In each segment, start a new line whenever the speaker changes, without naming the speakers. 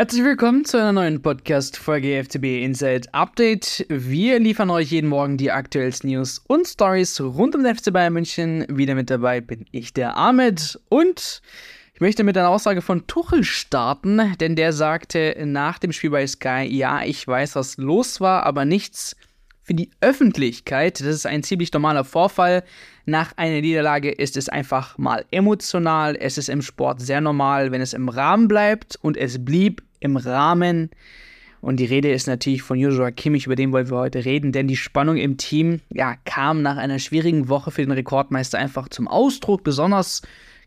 Herzlich willkommen zu einer neuen Podcast-Folge FCB Inside Update. Wir liefern euch jeden Morgen die aktuellsten News und Stories rund um den FC Bayern München. Wieder mit dabei bin ich, der Ahmed. Und ich möchte mit einer Aussage von Tuchel starten, denn der sagte nach dem Spiel bei Sky, ja, ich weiß, was los war, aber nichts für die Öffentlichkeit. Das ist ein ziemlich normaler Vorfall. Nach einer Niederlage ist es einfach mal emotional. Es ist im Sport sehr normal, wenn es im Rahmen bleibt und es blieb im Rahmen. Und die Rede ist natürlich von Joshua Kimmich, über den wollen wir heute reden, denn die Spannung im Team ja, kam nach einer schwierigen Woche für den Rekordmeister einfach zum Ausdruck, besonders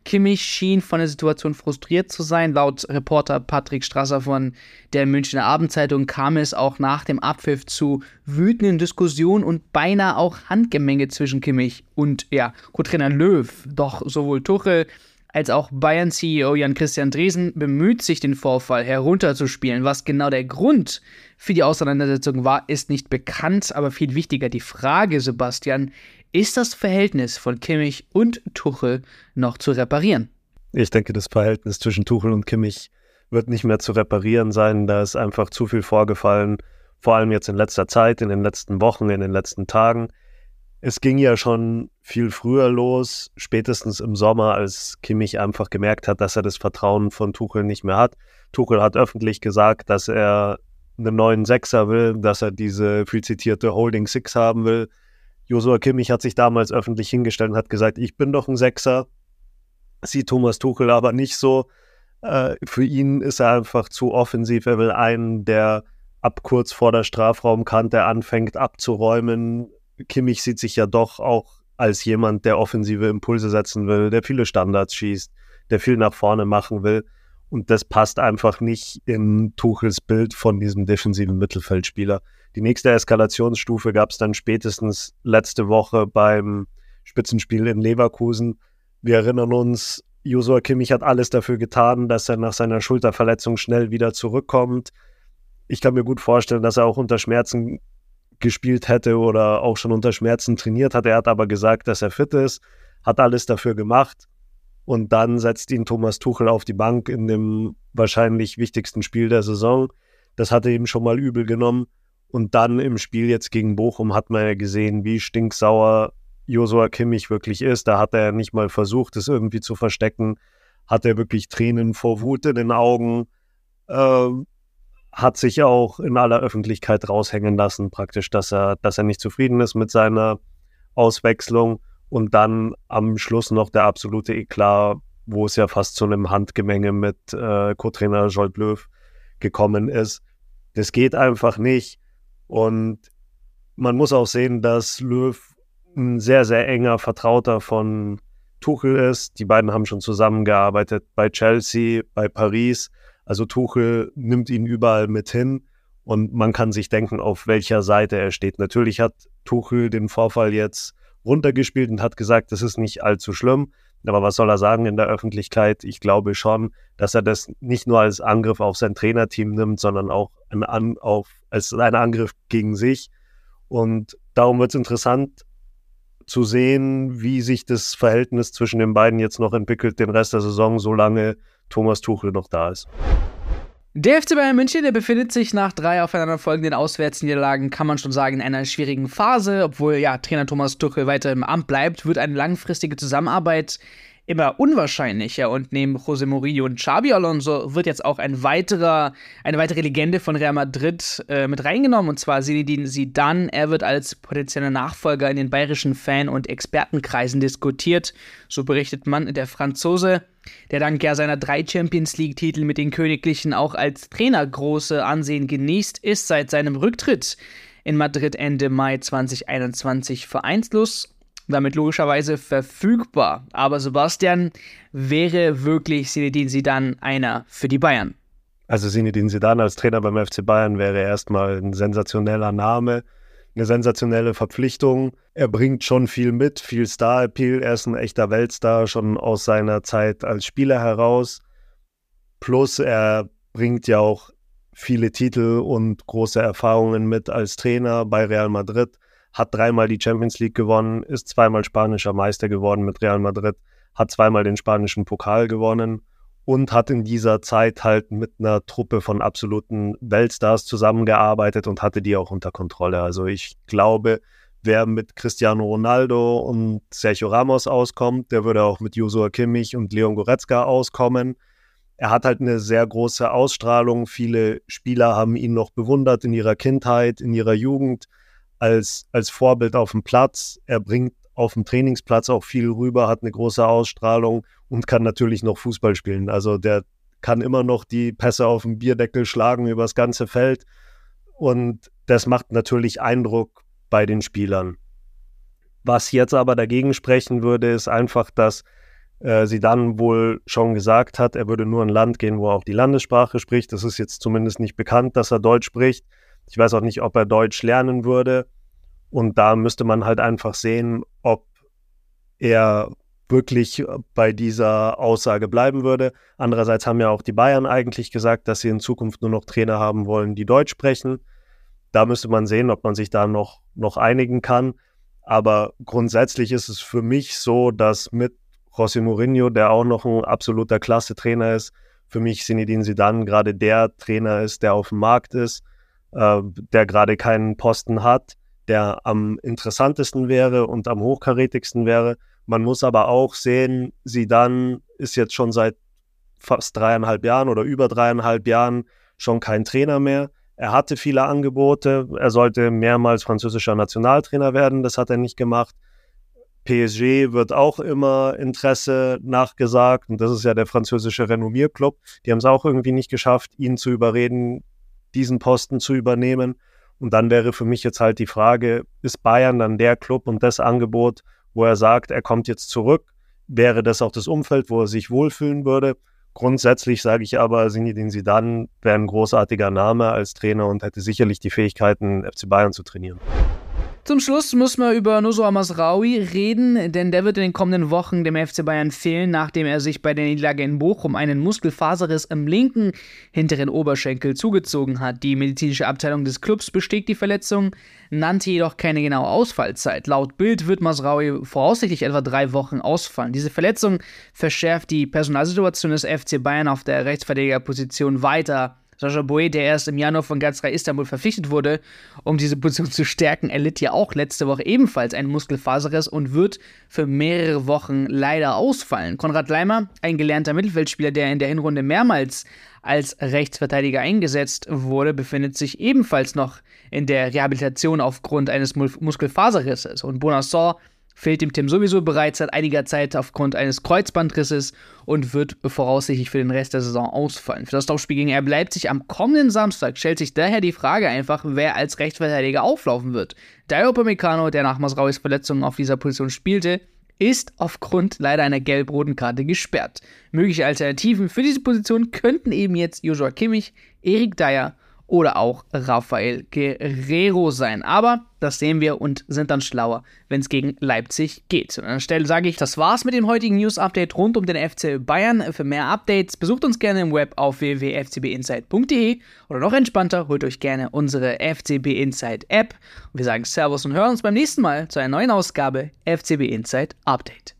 Kimmich schien von der Situation frustriert zu sein. Laut Reporter Patrick Strasser von der Münchner Abendzeitung kam es auch nach dem Abpfiff zu wütenden Diskussionen und beinahe auch Handgemenge zwischen Kimmich und ja, Co-Trainer Löw. Doch sowohl Tuchel als auch Bayern-CEO Jan-Christian Dresen bemüht sich, den Vorfall herunterzuspielen. Was genau der Grund für die Auseinandersetzung war, ist nicht bekannt, aber viel wichtiger die Frage, Sebastian, ist das Verhältnis von Kimmich und Tuchel noch zu reparieren?
Ich denke, das Verhältnis zwischen Tuchel und Kimmich wird nicht mehr zu reparieren sein. Da ist einfach zu viel vorgefallen, vor allem jetzt in letzter Zeit, in den letzten Wochen, in den letzten Tagen. Es ging ja schon viel früher los, spätestens im Sommer, als Kimmich einfach gemerkt hat, dass er das Vertrauen von Tuchel nicht mehr hat. Tuchel hat öffentlich gesagt, dass er einen neuen Sechser will, dass er diese viel zitierte Holding Six haben will. Josua Kimmich hat sich damals öffentlich hingestellt und hat gesagt, ich bin doch ein Sechser. Sieht Thomas Tuchel aber nicht so. Äh, für ihn ist er einfach zu offensiv. Er will einen, der ab kurz vor der Strafraumkante anfängt abzuräumen. Kimmich sieht sich ja doch auch als jemand, der offensive Impulse setzen will, der viele Standards schießt, der viel nach vorne machen will. Und das passt einfach nicht in Tuchels Bild von diesem defensiven Mittelfeldspieler. Die nächste Eskalationsstufe gab es dann spätestens letzte Woche beim Spitzenspiel in Leverkusen. Wir erinnern uns, Josua Kimmich hat alles dafür getan, dass er nach seiner Schulterverletzung schnell wieder zurückkommt. Ich kann mir gut vorstellen, dass er auch unter Schmerzen gespielt hätte oder auch schon unter Schmerzen trainiert hat. Er hat aber gesagt, dass er fit ist, hat alles dafür gemacht. Und dann setzt ihn Thomas Tuchel auf die Bank in dem wahrscheinlich wichtigsten Spiel der Saison. Das hatte ihm schon mal übel genommen. Und dann im Spiel jetzt gegen Bochum hat man ja gesehen, wie stinksauer Josua Kimmich wirklich ist. Da hat er nicht mal versucht, es irgendwie zu verstecken. Hat er wirklich Tränen vor Wut in den Augen. Äh, hat sich auch in aller Öffentlichkeit raushängen lassen, praktisch, dass er, dass er nicht zufrieden ist mit seiner Auswechslung. Und dann am Schluss noch der absolute Eklat, wo es ja fast zu einem Handgemenge mit äh, Co-Trainer Jolt Löw gekommen ist. Das geht einfach nicht. Und man muss auch sehen, dass Löw ein sehr, sehr enger Vertrauter von Tuchel ist. Die beiden haben schon zusammengearbeitet bei Chelsea, bei Paris. Also Tuchel nimmt ihn überall mit hin und man kann sich denken, auf welcher Seite er steht. Natürlich hat Tuchel den Vorfall jetzt runtergespielt und hat gesagt, das ist nicht allzu schlimm. Aber was soll er sagen in der Öffentlichkeit? Ich glaube schon, dass er das nicht nur als Angriff auf sein Trainerteam nimmt, sondern auch ein An auf, als einen Angriff gegen sich. Und darum wird es interessant zu sehen, wie sich das Verhältnis zwischen den beiden jetzt noch entwickelt, den Rest der Saison, solange Thomas Tuchel noch da ist.
Der FC Bayern München, der befindet sich nach drei aufeinanderfolgenden Auswärtsniederlagen, kann man schon sagen, in einer schwierigen Phase. Obwohl ja Trainer Thomas Tuchel weiter im Amt bleibt, wird eine langfristige Zusammenarbeit immer unwahrscheinlicher und neben José Mourinho und Xabi Alonso wird jetzt auch ein weiterer, eine weitere Legende von Real Madrid äh, mit reingenommen und zwar Zinedine Zidane. Er wird als potenzieller Nachfolger in den bayerischen Fan- und Expertenkreisen diskutiert, so berichtet man. Der Franzose, der dank ja seiner drei Champions League-Titel mit den Königlichen auch als Trainer große Ansehen genießt, ist seit seinem Rücktritt in Madrid Ende Mai 2021 vereinslos damit logischerweise verfügbar. Aber Sebastian, wäre wirklich Zinedine Zidane einer für die Bayern?
Also Zinedine Zidane als Trainer beim FC Bayern wäre erstmal ein sensationeller Name, eine sensationelle Verpflichtung. Er bringt schon viel mit, viel Star-Appeal. Er ist ein echter Weltstar schon aus seiner Zeit als Spieler heraus. Plus er bringt ja auch viele Titel und große Erfahrungen mit als Trainer bei Real Madrid hat dreimal die Champions League gewonnen, ist zweimal spanischer Meister geworden mit Real Madrid, hat zweimal den spanischen Pokal gewonnen und hat in dieser Zeit halt mit einer Truppe von absoluten Weltstars zusammengearbeitet und hatte die auch unter Kontrolle. Also ich glaube, wer mit Cristiano Ronaldo und Sergio Ramos auskommt, der würde auch mit Joshua Kimmich und Leon Goretzka auskommen. Er hat halt eine sehr große Ausstrahlung. Viele Spieler haben ihn noch bewundert in ihrer Kindheit, in ihrer Jugend als, als Vorbild auf dem Platz. Er bringt auf dem Trainingsplatz auch viel rüber, hat eine große Ausstrahlung und kann natürlich noch Fußball spielen. Also der kann immer noch die Pässe auf dem Bierdeckel schlagen über das ganze Feld. Und das macht natürlich Eindruck bei den Spielern. Was jetzt aber dagegen sprechen würde, ist einfach, dass äh, sie dann wohl schon gesagt hat, er würde nur in ein Land gehen, wo er auch die Landessprache spricht. Das ist jetzt zumindest nicht bekannt, dass er Deutsch spricht. Ich weiß auch nicht, ob er Deutsch lernen würde. Und da müsste man halt einfach sehen, ob er wirklich bei dieser Aussage bleiben würde. Andererseits haben ja auch die Bayern eigentlich gesagt, dass sie in Zukunft nur noch Trainer haben wollen, die Deutsch sprechen. Da müsste man sehen, ob man sich da noch, noch einigen kann. Aber grundsätzlich ist es für mich so, dass mit José Mourinho, der auch noch ein absoluter Klasse-Trainer ist, für mich Zinedine Zidane gerade der Trainer ist, der auf dem Markt ist, äh, der gerade keinen Posten hat, der am interessantesten wäre und am hochkarätigsten wäre. Man muss aber auch sehen, Zidane ist jetzt schon seit fast dreieinhalb Jahren oder über dreieinhalb Jahren schon kein Trainer mehr. Er hatte viele Angebote. Er sollte mehrmals französischer Nationaltrainer werden. Das hat er nicht gemacht. PSG wird auch immer Interesse nachgesagt. Und das ist ja der französische Renommierclub. Die haben es auch irgendwie nicht geschafft, ihn zu überreden, diesen Posten zu übernehmen. Und dann wäre für mich jetzt halt die Frage, ist Bayern dann der Club und das Angebot, wo er sagt, er kommt jetzt zurück? Wäre das auch das Umfeld, wo er sich wohlfühlen würde? Grundsätzlich sage ich aber, Zinedine Zidane wäre ein großartiger Name als Trainer und hätte sicherlich die Fähigkeiten, FC Bayern zu trainieren.
Zum Schluss müssen wir über Nuso Masraoui reden, denn der wird in den kommenden Wochen dem FC Bayern fehlen, nachdem er sich bei der Niederlage in Bochum einen Muskelfaserriss im linken hinteren Oberschenkel zugezogen hat. Die medizinische Abteilung des Clubs bestieg die Verletzung, nannte jedoch keine genaue Ausfallzeit. Laut Bild wird Masraoui voraussichtlich etwa drei Wochen ausfallen. Diese Verletzung verschärft die Personalsituation des FC Bayern auf der Rechtsverteidigerposition weiter. Sascha Boe, der erst im Januar von Galatasaray Istanbul verpflichtet wurde, um diese Position zu stärken, erlitt ja auch letzte Woche ebenfalls einen Muskelfaserriss und wird für mehrere Wochen leider ausfallen. Konrad Leimer, ein gelernter Mittelfeldspieler, der in der Hinrunde mehrmals als Rechtsverteidiger eingesetzt wurde, befindet sich ebenfalls noch in der Rehabilitation aufgrund eines Muskelfaserrisses. Und Bonassor fehlt dem Tim sowieso bereits seit einiger Zeit aufgrund eines Kreuzbandrisses und wird voraussichtlich für den Rest der Saison ausfallen. Für das Topspiel gegen RB Leipzig am kommenden Samstag stellt sich daher die Frage einfach, wer als Rechtsverteidiger auflaufen wird. Dayo Upamecano, der nach Masrauis Verletzung auf dieser Position spielte, ist aufgrund leider einer gelb-roten Karte gesperrt. Mögliche Alternativen für diese Position könnten eben jetzt Joshua Kimmich, Erik Dyer oder auch Rafael Guerrero sein. Aber das sehen wir und sind dann schlauer, wenn es gegen Leipzig geht. Und an der Stelle sage ich, das war's mit dem heutigen News-Update rund um den FC Bayern. Für mehr Updates besucht uns gerne im Web auf www.fcbinsight.de oder noch entspannter, holt euch gerne unsere FCB Insight App. Und wir sagen Servus und hören uns beim nächsten Mal zu einer neuen Ausgabe FCB Insight Update.